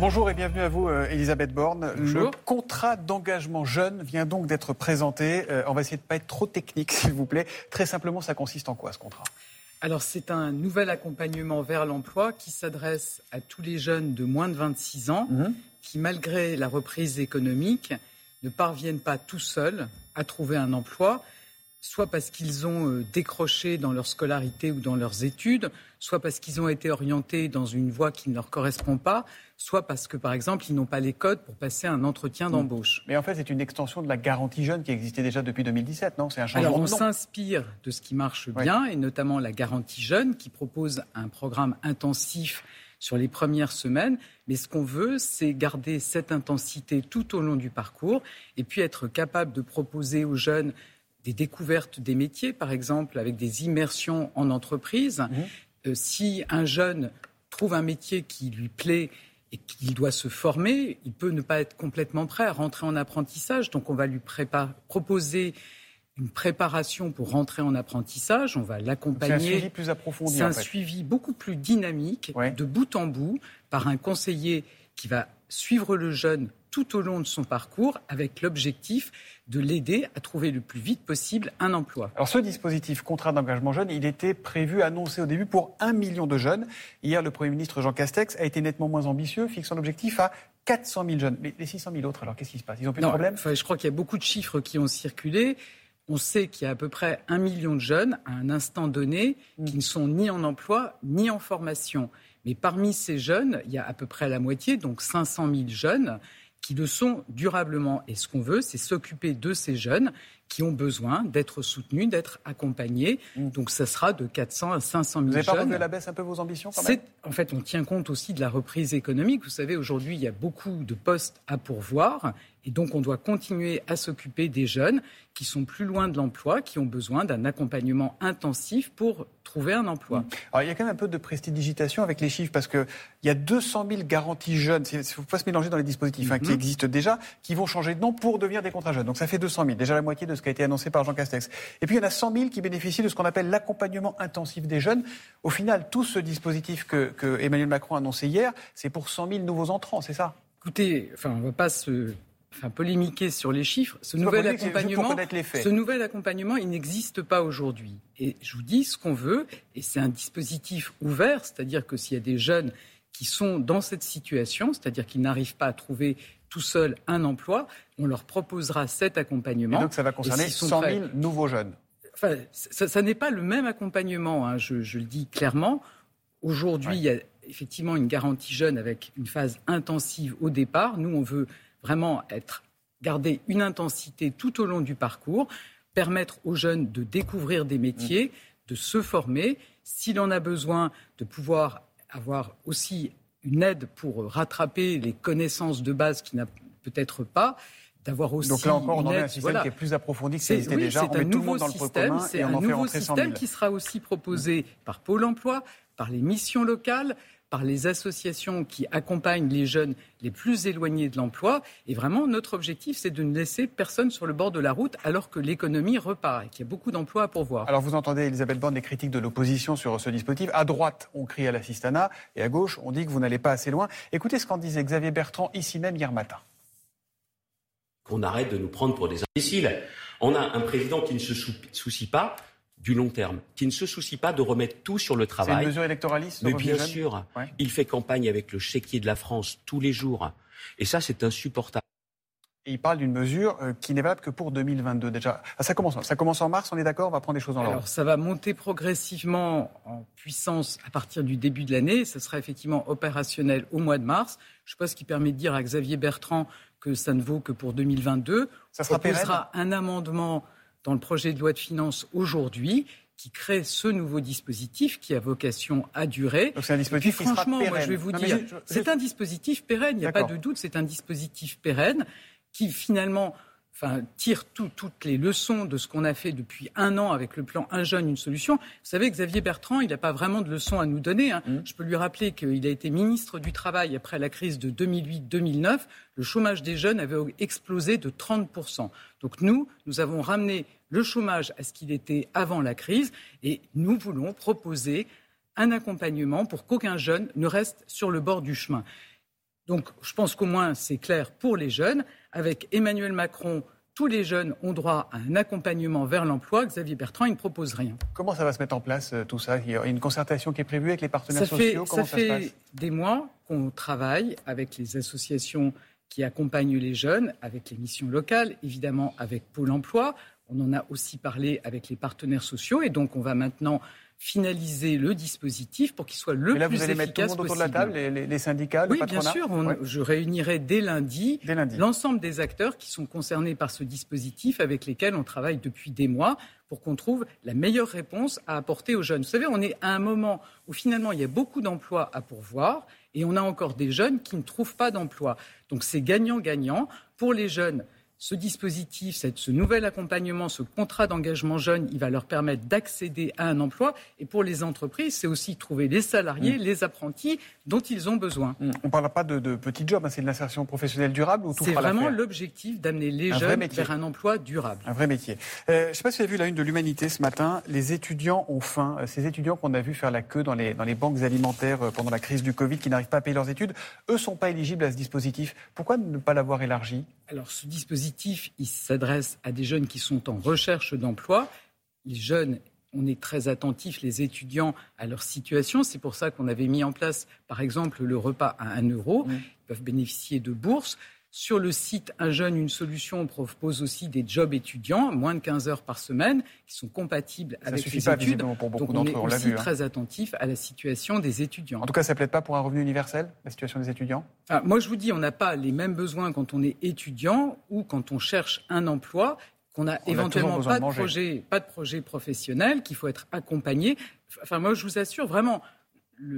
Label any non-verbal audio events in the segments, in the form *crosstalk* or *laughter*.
Bonjour et bienvenue à vous, euh, Elisabeth Borne. Le contrat d'engagement jeune vient donc d'être présenté. Euh, on va essayer de ne pas être trop technique, *laughs* s'il vous plaît. Très simplement, ça consiste en quoi ce contrat? Alors, c'est un nouvel accompagnement vers l'emploi qui s'adresse à tous les jeunes de moins de 26 ans Mhm. qui, malgré la reprise économique, ne parviennent pas tout seuls à trouver un emploi, soit parce qu'ils ont euh, décroché dans leur scolarité ou dans leurs études, soit parce qu'ils ont été orientés dans une voie qui ne leur correspond pas, soit parce que, par exemple, ils n'ont pas les codes pour passer un entretien d'embauche. Mais en fait, c'est une extension de la garantie jeune qui existait déjà depuis 2017, non? C'est un changement Alors, on s'inspire de ce qui marche bien, et notamment la garantie jeune, qui propose un programme intensif sur les premières semaines. Mais ce qu'on veut, c'est garder cette intensité tout au long du parcours, et puis être capable de proposer aux jeunes des découvertes des métiers, par exemple, avec des immersions en entreprise. Euh, si un jeune trouve un métier qui lui plaît et qu'il doit se former, il peut ne pas être complètement prêt à rentrer en apprentissage. Donc on va lui proposer une préparation pour rentrer en apprentissage. On va C'est un l'accompagner. suivi plus approfondi, C'est en un fait. suivi beaucoup plus dynamique, Ouais. de bout en bout, par un conseiller qui va suivre le jeune tout au long de son parcours avec l'objectif de l'aider à trouver le plus vite possible un emploi. Alors ce dispositif contrat d'engagement jeune, il était prévu, annoncé au début pour un million de jeunes. Hier, le Premier ministre Jean Castex a été nettement moins ambitieux, fixant l'objectif à 400 000 jeunes. Mais les 600 000 autres, alors qu'est-ce qui se passe? Ils ont plus de problème enfin, je crois qu'il y a beaucoup de chiffres qui ont circulé. On sait qu'il y a à peu près un million de jeunes à un instant donné Mm. qui ne sont ni en emploi ni en formation. Mais parmi ces jeunes, il y a à peu près la moitié, donc 500 000 jeunes, qui le sont durablement. Et ce qu'on veut, c'est s'occuper de ces jeunes qui ont besoin d'être soutenus, d'être accompagnés. Mm. Donc ça sera de 400 à 500 000 Vous n'avez pas jeunes. revu la baisse un peu vos ambitions quand même C'est- En fait, on tient compte aussi de la reprise économique. Vous savez, aujourd'hui, il y a beaucoup de postes à pourvoir. Et donc, on doit continuer à s'occuper des jeunes qui sont plus loin de l'emploi, qui ont besoin d'un accompagnement intensif pour trouver un emploi. Alors, il y a quand même un peu de prestidigitation avec les chiffres parce qu'il y a 200 000 garanties jeunes, il ne faut pas se mélanger dans les dispositifs hein, qui Mhm. existent déjà, qui vont changer de nom pour devenir des contrats jeunes. Donc ça fait 200 000, déjà la moitié de ce qui a été annoncé par Jean Castex. Et puis il y en a 100 000 qui bénéficient de ce qu'on appelle l'accompagnement intensif des jeunes. Au final, tout ce dispositif que, que Emmanuel Macron a annoncé hier, c'est pour 100 000 nouveaux entrants, c'est ça? Écoutez, enfin, on ne va pas se enfin, polémiquer sur les chiffres. Ce nouvel accompagnement, ce nouvel accompagnement, il n'existe pas aujourd'hui. Et je vous dis ce qu'on veut, et c'est un dispositif ouvert, c'est-à-dire que s'il y a des jeunes qui sont dans cette situation, c'est-à-dire qu'ils n'arrivent pas à trouver tout seuls un emploi, on leur proposera cet Et accompagnement. donc ça va concerner s'ils sont 100 prêts- 000 nouveaux jeunes. Enfin, ça, ça n'est pas le même accompagnement, hein, je, je le dis clairement. Aujourd'hui, Ouais. il y a effectivement une garantie jeune avec une phase intensive au départ. Nous, on veut vraiment être, garder une intensité tout au long du parcours, permettre aux jeunes de découvrir des métiers, de se former, s'il en a besoin, de pouvoir avoir aussi une aide pour rattraper les connaissances de base qu'il n'a peut-être pas, d'avoir aussi Donc là encore, on en à un système voilà. qui est plus approfondi que ça existait oui, déjà. c'est un nouveau système, c'est un nouveau rentrer 100 000. système qui sera aussi proposé par Pôle Emploi, par les missions locales, par les associations qui accompagnent les jeunes les plus éloignés de l'emploi. Et vraiment, notre objectif, c'est de ne laisser personne sur le bord de la route alors que l'économie repart et qu'il y a beaucoup d'emplois à pourvoir. Alors vous entendez, Elisabeth Borne, des critiques de l'opposition sur ce dispositif. À droite, on crie à l'assistanat, et à gauche, on dit que vous n'allez pas assez loin. Écoutez ce qu'en disait Xavier Bertrand ici même hier matin. qu'on arrête de nous prendre pour des imbéciles. On a un président qui ne se sou- soucie pas du long terme, qui ne se soucie pas de remettre tout sur le C'est une travail. mesure électoraliste Mais bien sûr, Ouais. il fait campagne avec le chéquier de la France tous les jours. Et ça, c'est insupportable. Et il parle d'une mesure euh, qui n'est valable que pour 2022 déjà. Ah, ça, commence, ça commence en mars, on est d'accord On va prendre les choses dans l'ordre. Alors, ça va monter progressivement en puissance à partir du début de l'année. Ça sera effectivement opérationnel au mois de mars. Je ne sais pas ce qui permet de dire à Xavier Bertrand que ça ne vaut que pour 2022. Ça sera On proposera un amendement dans le projet de loi de finances aujourd'hui qui crée ce nouveau dispositif qui a vocation à durer. Donc c'est un puis dispositif qui sera franchement, moi je vais vous Non, dire, je- je- c'est un dispositif pérenne, il n'y a pas de doute, c'est un dispositif pérenne qui finalement enfin, tire tout- toutes les leçons de ce qu'on a fait depuis un an avec le plan Un jeune, une solution. Vous savez, Xavier Bertrand, il n'a pas vraiment de leçons à nous donner. hein. Mmh. Je peux lui rappeler qu'il a été ministre du Travail après la crise de 2008-2009. Le chômage des jeunes avait explosé de 30%. Donc nous, nous avons ramené le chômage à ce qu'il était avant la crise et nous voulons proposer un accompagnement pour qu'aucun jeune ne reste sur le bord du chemin. Donc je pense qu'au moins c'est clair pour les jeunes. Avec Emmanuel Macron, tous les jeunes ont droit à un accompagnement vers l'emploi. Xavier Bertrand, il ne propose rien. Comment ça va se mettre en place euh, tout ça? Il y a une concertation qui est prévue avec les partenaires sociaux Comment ça, fait des mois qu'on travaille avec les associations qui accompagnent les jeunes, avec les missions locales, évidemment avec Pôle Emploi. On en a aussi parlé avec les partenaires sociaux et donc on va maintenant finaliser le dispositif pour qu'il soit le là, plus vous allez mettre tout le monde autour de la table, les, syndicats, le oui, bien sûr. Je réunirai dès lundi, lundi. l'ensemble des acteurs qui sont concernés par ce dispositif avec lesquels on travaille depuis des mois pour qu'on trouve la meilleure réponse à apporter aux jeunes. Vous savez, on est à un moment où finalement il y a beaucoup d'emplois à pourvoir et on a encore des jeunes qui ne trouvent pas d'emploi. Donc c'est gagnant-gagnant pour les jeunes ce dispositif, ce nouvel accompagnement, ce contrat d'engagement jeune, il va leur permettre d'accéder à un emploi. Et pour les entreprises, c'est aussi trouver les salariés, mm. les apprentis dont ils ont besoin. Mm. On ne parle pas de, de petits jobs, hein, c'est de l'insertion professionnelle durable ou tout C'est vraiment l'objectif d'amener les jeunes vers un emploi durable. Un vrai métier. Euh, je ne sais pas si vous avez vu la une de l'Humanité ce matin. Les étudiants ont faim. Euh, ces étudiants qu'on a vu faire la queue dans les, dans les banques alimentaires euh, pendant la crise du Covid, qui n'arrivent pas à payer leurs études, eux ne sont pas éligibles à ce dispositif. Pourquoi ne pas l'avoir élargi? Alors ce dispositif il s'adresse à des jeunes qui sont en recherche d'emploi. Les jeunes, on est très attentifs, les étudiants, à leur situation. C'est pour ça qu'on avait mis en place, par exemple, le repas à 1 euro. Ils peuvent bénéficier de bourses. Sur le site Un jeune, une solution, on propose aussi des jobs étudiants, moins de 15 heures par semaine, qui sont compatibles avec les pas études. Pour beaucoup Donc on est aussi hein. très attentif à la situation des étudiants. En tout cas, ça ne plaide pas pour un revenu universel, la situation des étudiants? Moi, je vous dis, on n'a pas les mêmes besoins quand on est étudiant ou quand on cherche un emploi qu'on a éventuellement pas de, projet, pas de projet professionnel, qu'il faut être accompagné. Enfin, moi, je vous assure vraiment,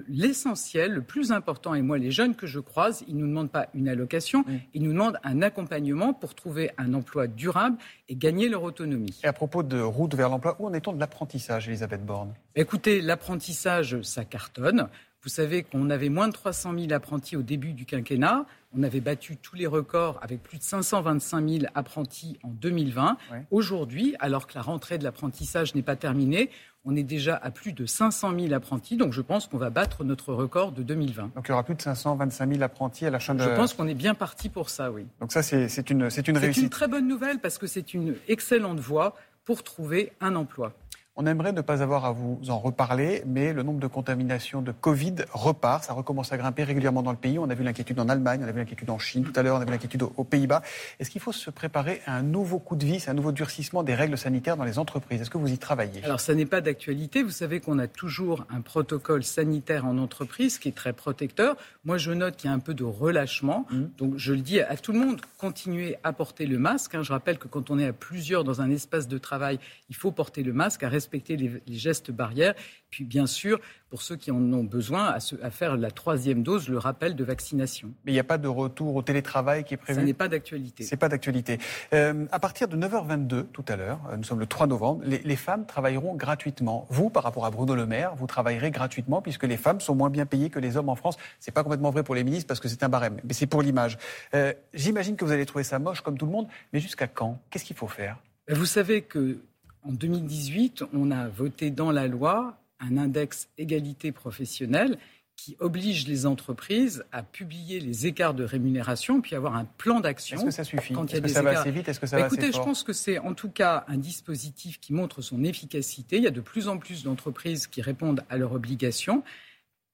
l'essentiel, le plus important, et moi, les jeunes que je croise, ils ne nous demandent pas une allocation, ils nous demandent un accompagnement pour trouver un emploi durable et gagner leur autonomie. Et à propos de route vers l'emploi, où en est-on de l'apprentissage, Elisabeth Borne? Écoutez, l'apprentissage, ça cartonne. Vous savez qu'on avait moins de 300 000 apprentis au début du quinquennat. On avait battu tous les records avec plus de 525 000 apprentis en 2020. Aujourd'hui, alors que la rentrée de l'apprentissage n'est pas terminée, on est déjà à plus de 500 000 apprentis. Donc je pense qu'on va battre notre record de 2020. Donc il y aura plus de 525 000 apprentis à la fin de... Je pense qu'on est bien parti pour ça, oui. Donc ça, c'est une, une réussite. C'est une très bonne nouvelle parce que c'est une excellente voie pour trouver un emploi. On aimerait ne pas avoir à vous en reparler, mais le nombre de contaminations de Covid repart. Ça recommence à grimper régulièrement dans le pays. On a vu l'inquiétude en Allemagne, on a vu l'inquiétude en Chine tout à l'heure, on a vu l'inquiétude aux Pays-Bas. Est-ce qu'il faut se préparer à un nouveau coup de vis, un nouveau durcissement des règles sanitaires dans les entreprises? Est-ce que vous y travaillez? Alors, ça n'est pas d'actualité. Vous savez qu'on a toujours un protocole sanitaire en entreprise qui est très protecteur. Moi, je note qu'il y a un peu de relâchement. Mmh. Donc, je le dis à tout le monde, continuez à porter le masque. Hein. Je rappelle que quand on est à plusieurs dans un espace de travail, il faut porter le masque, à respecter les, gestes barrières. Puis bien sûr, pour ceux qui en ont besoin, à, faire la troisième dose, le rappel de vaccination. Mais il n'y a pas de retour au télétravail qui est prévu? Ce n'est pas d'actualité. C'est pas d'actualité. Euh, à partir de 9h22 tout à l'heure, euh, nous sommes le 3 novembre, les, les, femmes travailleront gratuitement. Vous, par rapport à Bruno Le Maire, vous travaillerez gratuitement puisque les femmes sont moins bien payées que les hommes en France. C'est pas complètement vrai pour les ministres parce que c'est un barème, mais c'est pour l'image. Euh, j'imagine que vous allez trouver ça moche comme tout le monde, mais jusqu'à quand? Qu'est-ce qu'il faut faire? Vous savez que en 2018, on a voté dans la loi un index égalité professionnelle qui oblige les entreprises à publier les écarts de rémunération, puis avoir un plan d'action. Est-ce que ça suffit? Est-ce que ça va assez vite? Est-ce que ça bah, va Écoutez, je pense que c'est en tout cas un dispositif qui montre son efficacité. Il y a de plus en plus d'entreprises qui répondent à leurs obligations.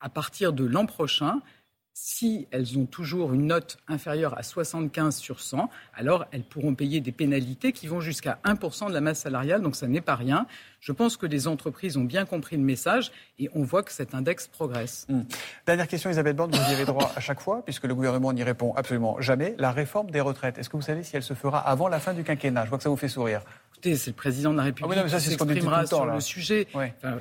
À partir de l'an prochain, si elles ont toujours une note inférieure à 75 sur 100, alors elles pourront payer des pénalités qui vont jusqu'à 1% de la masse salariale, donc ça n'est pas rien. Je pense que les entreprises ont bien compris le message et on voit que cet index progresse. Hmm. Dernière question, Isabelle Borne, vous y avez droit à chaque fois, puisque le gouvernement n'y répond absolument jamais. La réforme des retraites, est-ce que vous savez si elle se fera avant la fin du quinquennat? Je vois que ça vous fait sourire. Écoutez, c'est le président de la République ah qui s'exprimera sur le sujet.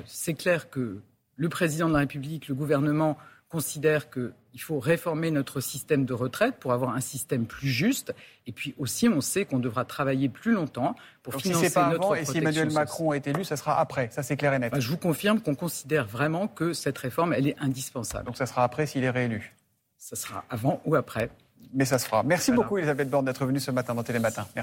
c'est clair que le président de la République, le gouvernement considère qu'il faut réformer notre système de retraite pour avoir un système plus juste. Et puis aussi, on sait qu'on devra travailler plus longtemps pour financer si pas notre avant, Et si Emmanuel Macron est élu, ça sera après. Ça, c'est clair et net. Bah, je vous confirme qu'on considère vraiment que cette réforme, elle est indispensable. Donc ça sera après s'il est réélu Ça sera avant ou après. Mais ça se fera. Merci beaucoup, Elisabeth Borne, d'être venue ce matin dans Télématin. Merci.